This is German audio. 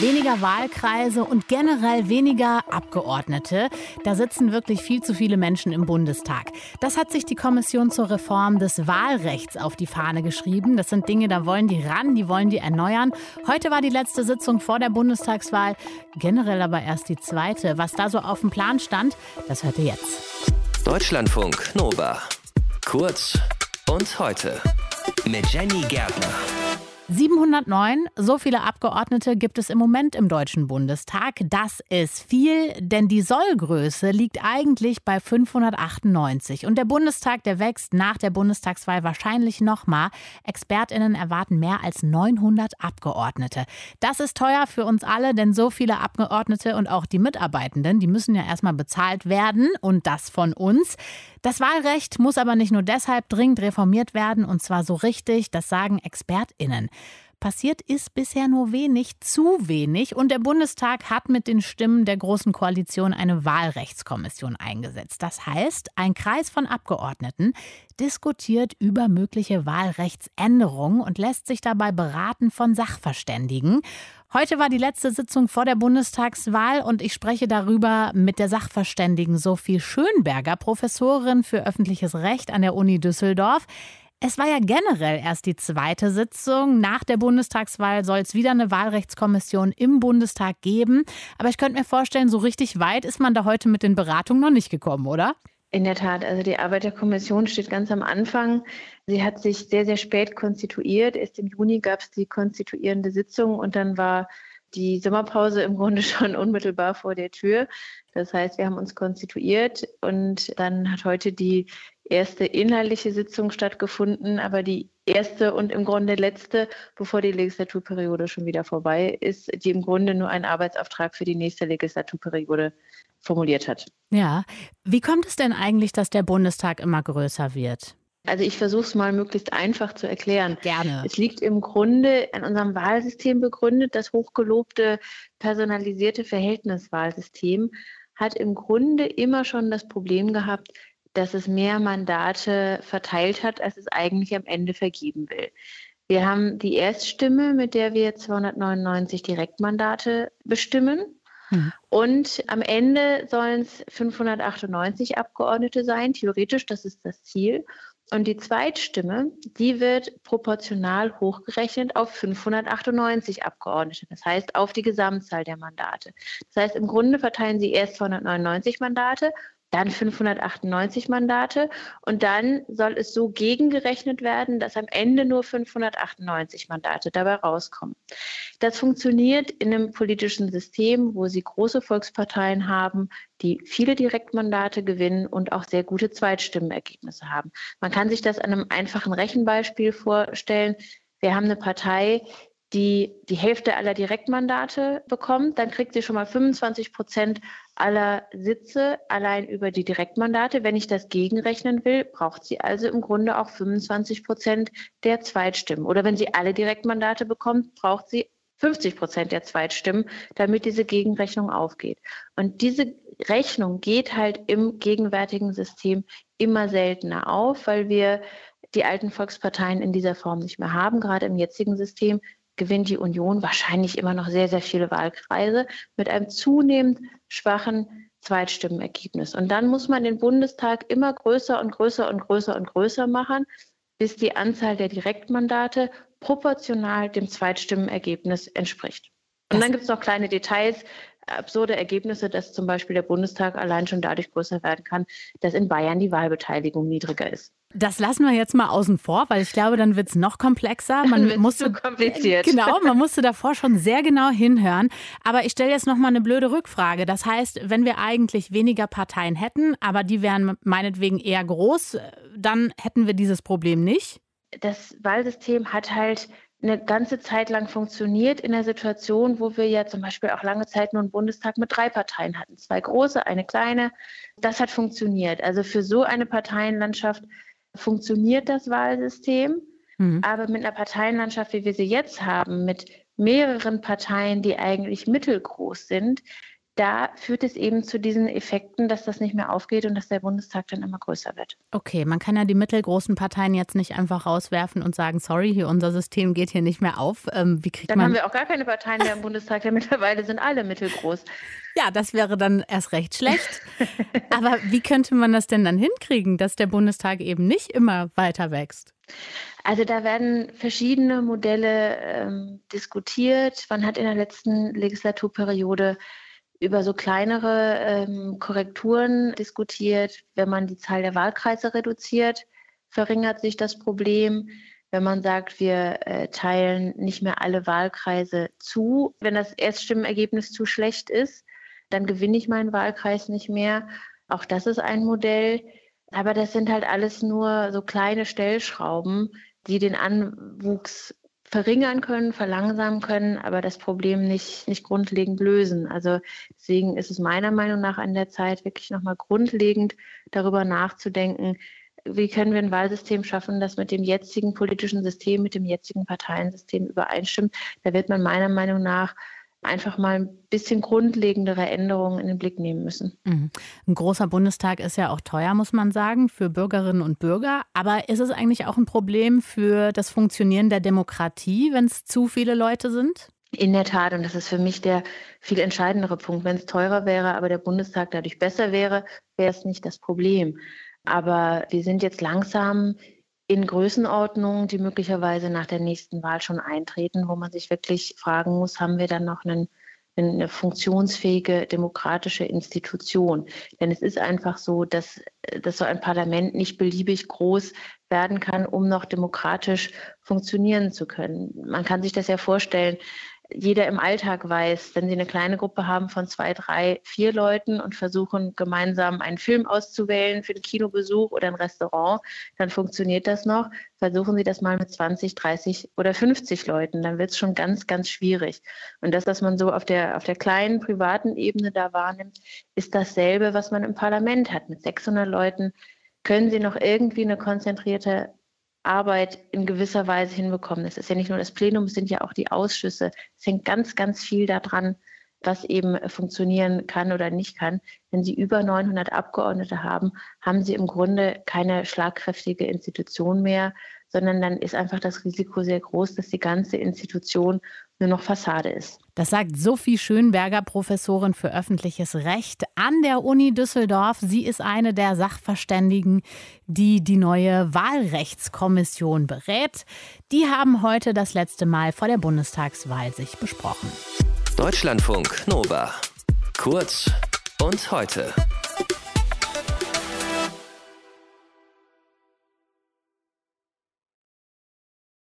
Weniger Wahlkreise und generell weniger Abgeordnete. Da sitzen wirklich viel zu viele Menschen im Bundestag. Das hat sich die Kommission zur Reform des Wahlrechts auf die Fahne geschrieben. Das sind Dinge, da wollen die ran, die wollen die erneuern. Heute war die letzte Sitzung vor der Bundestagswahl, generell aber erst die zweite. Was da so auf dem Plan stand, das hört ihr jetzt. Deutschlandfunk Nova. Kurz und heute mit Jenny Gärtner. 709, so viele Abgeordnete gibt es im Moment im Deutschen Bundestag. Das ist viel, denn die Sollgröße liegt eigentlich bei 598. Und der Bundestag, der wächst nach der Bundestagswahl wahrscheinlich nochmal. ExpertInnen erwarten mehr als 900 Abgeordnete. Das ist teuer für uns alle, denn so viele Abgeordnete und auch die Mitarbeitenden, die müssen ja erstmal bezahlt werden und das von uns. Das Wahlrecht muss aber nicht nur deshalb dringend reformiert werden und zwar so richtig, das sagen ExpertInnen. Passiert ist bisher nur wenig, zu wenig. Und der Bundestag hat mit den Stimmen der Großen Koalition eine Wahlrechtskommission eingesetzt. Das heißt, ein Kreis von Abgeordneten diskutiert über mögliche Wahlrechtsänderungen und lässt sich dabei beraten von Sachverständigen. Heute war die letzte Sitzung vor der Bundestagswahl und ich spreche darüber mit der Sachverständigen Sophie Schönberger, Professorin für öffentliches Recht an der Uni Düsseldorf. Es war ja generell erst die zweite Sitzung. Nach der Bundestagswahl soll es wieder eine Wahlrechtskommission im Bundestag geben. Aber ich könnte mir vorstellen, so richtig weit ist man da heute mit den Beratungen noch nicht gekommen, oder? In der Tat, also die Arbeit der Kommission steht ganz am Anfang. Sie hat sich sehr, sehr spät konstituiert. Erst im Juni gab es die konstituierende Sitzung und dann war die Sommerpause im Grunde schon unmittelbar vor der Tür. Das heißt, wir haben uns konstituiert und dann hat heute die erste inhaltliche Sitzung stattgefunden, aber die erste und im Grunde letzte, bevor die Legislaturperiode schon wieder vorbei ist, die im Grunde nur einen Arbeitsauftrag für die nächste Legislaturperiode formuliert hat. Ja, wie kommt es denn eigentlich, dass der Bundestag immer größer wird? Also ich versuche es mal möglichst einfach zu erklären. Gerne. Es liegt im Grunde in unserem Wahlsystem begründet. Das hochgelobte personalisierte Verhältniswahlsystem hat im Grunde immer schon das Problem gehabt, dass es mehr Mandate verteilt hat, als es eigentlich am Ende vergeben will. Wir haben die Erststimme, mit der wir 299 Direktmandate bestimmen. Mhm. Und am Ende sollen es 598 Abgeordnete sein, theoretisch, das ist das Ziel. Und die Zweitstimme, die wird proportional hochgerechnet auf 598 Abgeordnete, das heißt auf die Gesamtzahl der Mandate. Das heißt, im Grunde verteilen sie erst 299 Mandate dann 598 Mandate und dann soll es so gegengerechnet werden, dass am Ende nur 598 Mandate dabei rauskommen. Das funktioniert in einem politischen System, wo Sie große Volksparteien haben, die viele Direktmandate gewinnen und auch sehr gute Zweitstimmenergebnisse haben. Man kann sich das an einem einfachen Rechenbeispiel vorstellen. Wir haben eine Partei, die die Hälfte aller Direktmandate bekommt, dann kriegt sie schon mal 25 Prozent aller Sitze allein über die Direktmandate. Wenn ich das gegenrechnen will, braucht sie also im Grunde auch 25 Prozent der Zweitstimmen. Oder wenn sie alle Direktmandate bekommt, braucht sie 50 Prozent der Zweitstimmen, damit diese Gegenrechnung aufgeht. Und diese Rechnung geht halt im gegenwärtigen System immer seltener auf, weil wir die alten Volksparteien in dieser Form nicht mehr haben. Gerade im jetzigen System gewinnt die Union wahrscheinlich immer noch sehr, sehr viele Wahlkreise mit einem zunehmend schwachen Zweitstimmenergebnis. Und dann muss man den Bundestag immer größer und größer und größer und größer machen, bis die Anzahl der Direktmandate proportional dem Zweitstimmenergebnis entspricht. Und dann gibt es noch kleine Details, absurde Ergebnisse, dass zum Beispiel der Bundestag allein schon dadurch größer werden kann, dass in Bayern die Wahlbeteiligung niedriger ist. Das lassen wir jetzt mal außen vor, weil ich glaube, dann wird es noch komplexer. Man musste, zu kompliziert. Genau, man musste davor schon sehr genau hinhören. Aber ich stelle jetzt noch mal eine blöde Rückfrage. Das heißt, wenn wir eigentlich weniger Parteien hätten, aber die wären meinetwegen eher groß, dann hätten wir dieses Problem nicht? Das Wahlsystem hat halt eine ganze Zeit lang funktioniert in der Situation, wo wir ja zum Beispiel auch lange Zeit nur einen Bundestag mit drei Parteien hatten. Zwei große, eine kleine. Das hat funktioniert. Also für so eine Parteienlandschaft funktioniert das Wahlsystem. Mhm. Aber mit einer Parteienlandschaft, wie wir sie jetzt haben, mit mehreren Parteien, die eigentlich mittelgroß sind, da führt es eben zu diesen Effekten, dass das nicht mehr aufgeht und dass der Bundestag dann immer größer wird. Okay, man kann ja die mittelgroßen Parteien jetzt nicht einfach rauswerfen und sagen, sorry, hier unser System geht hier nicht mehr auf. Ähm, wie kriegt dann man haben wir auch gar keine Parteien mehr im Bundestag, denn mittlerweile sind alle mittelgroß. Ja, das wäre dann erst recht schlecht. Aber wie könnte man das denn dann hinkriegen, dass der Bundestag eben nicht immer weiter wächst? Also da werden verschiedene Modelle ähm, diskutiert. Man hat in der letzten Legislaturperiode über so kleinere ähm, Korrekturen diskutiert. Wenn man die Zahl der Wahlkreise reduziert, verringert sich das Problem. Wenn man sagt, wir äh, teilen nicht mehr alle Wahlkreise zu, wenn das Erststimmenergebnis zu schlecht ist, dann gewinne ich meinen Wahlkreis nicht mehr. Auch das ist ein Modell. Aber das sind halt alles nur so kleine Stellschrauben, die den Anwuchs verringern können, verlangsamen können, aber das Problem nicht, nicht grundlegend lösen. Also deswegen ist es meiner Meinung nach an der Zeit, wirklich nochmal grundlegend darüber nachzudenken, wie können wir ein Wahlsystem schaffen, das mit dem jetzigen politischen System, mit dem jetzigen Parteiensystem übereinstimmt. Da wird man meiner Meinung nach einfach mal ein bisschen grundlegendere Änderungen in den Blick nehmen müssen. Mhm. Ein großer Bundestag ist ja auch teuer, muss man sagen, für Bürgerinnen und Bürger. Aber ist es eigentlich auch ein Problem für das Funktionieren der Demokratie, wenn es zu viele Leute sind? In der Tat, und das ist für mich der viel entscheidendere Punkt. Wenn es teurer wäre, aber der Bundestag dadurch besser wäre, wäre es nicht das Problem. Aber wir sind jetzt langsam in Größenordnungen, die möglicherweise nach der nächsten Wahl schon eintreten, wo man sich wirklich fragen muss, haben wir dann noch einen, eine funktionsfähige demokratische Institution? Denn es ist einfach so, dass, dass so ein Parlament nicht beliebig groß werden kann, um noch demokratisch funktionieren zu können. Man kann sich das ja vorstellen, jeder im Alltag weiß, wenn sie eine kleine Gruppe haben von zwei, drei, vier Leuten und versuchen gemeinsam einen Film auszuwählen für den Kinobesuch oder ein Restaurant, dann funktioniert das noch. Versuchen Sie das mal mit 20, 30 oder 50 Leuten, dann wird es schon ganz, ganz schwierig. Und das, was man so auf der, auf der kleinen privaten Ebene da wahrnimmt, ist dasselbe, was man im Parlament hat. Mit 600 Leuten können Sie noch irgendwie eine konzentrierte Arbeit in gewisser Weise hinbekommen. Es ist ja nicht nur das Plenum, es sind ja auch die Ausschüsse. Es hängt ganz, ganz viel daran, was eben funktionieren kann oder nicht kann. Wenn Sie über 900 Abgeordnete haben, haben Sie im Grunde keine schlagkräftige Institution mehr, sondern dann ist einfach das Risiko sehr groß, dass die ganze Institution nur noch Fassade ist. Das sagt Sophie Schönberger, Professorin für öffentliches Recht an der Uni Düsseldorf. Sie ist eine der Sachverständigen, die die neue Wahlrechtskommission berät. Die haben heute das letzte Mal vor der Bundestagswahl sich besprochen. Deutschlandfunk Nova. Kurz und heute.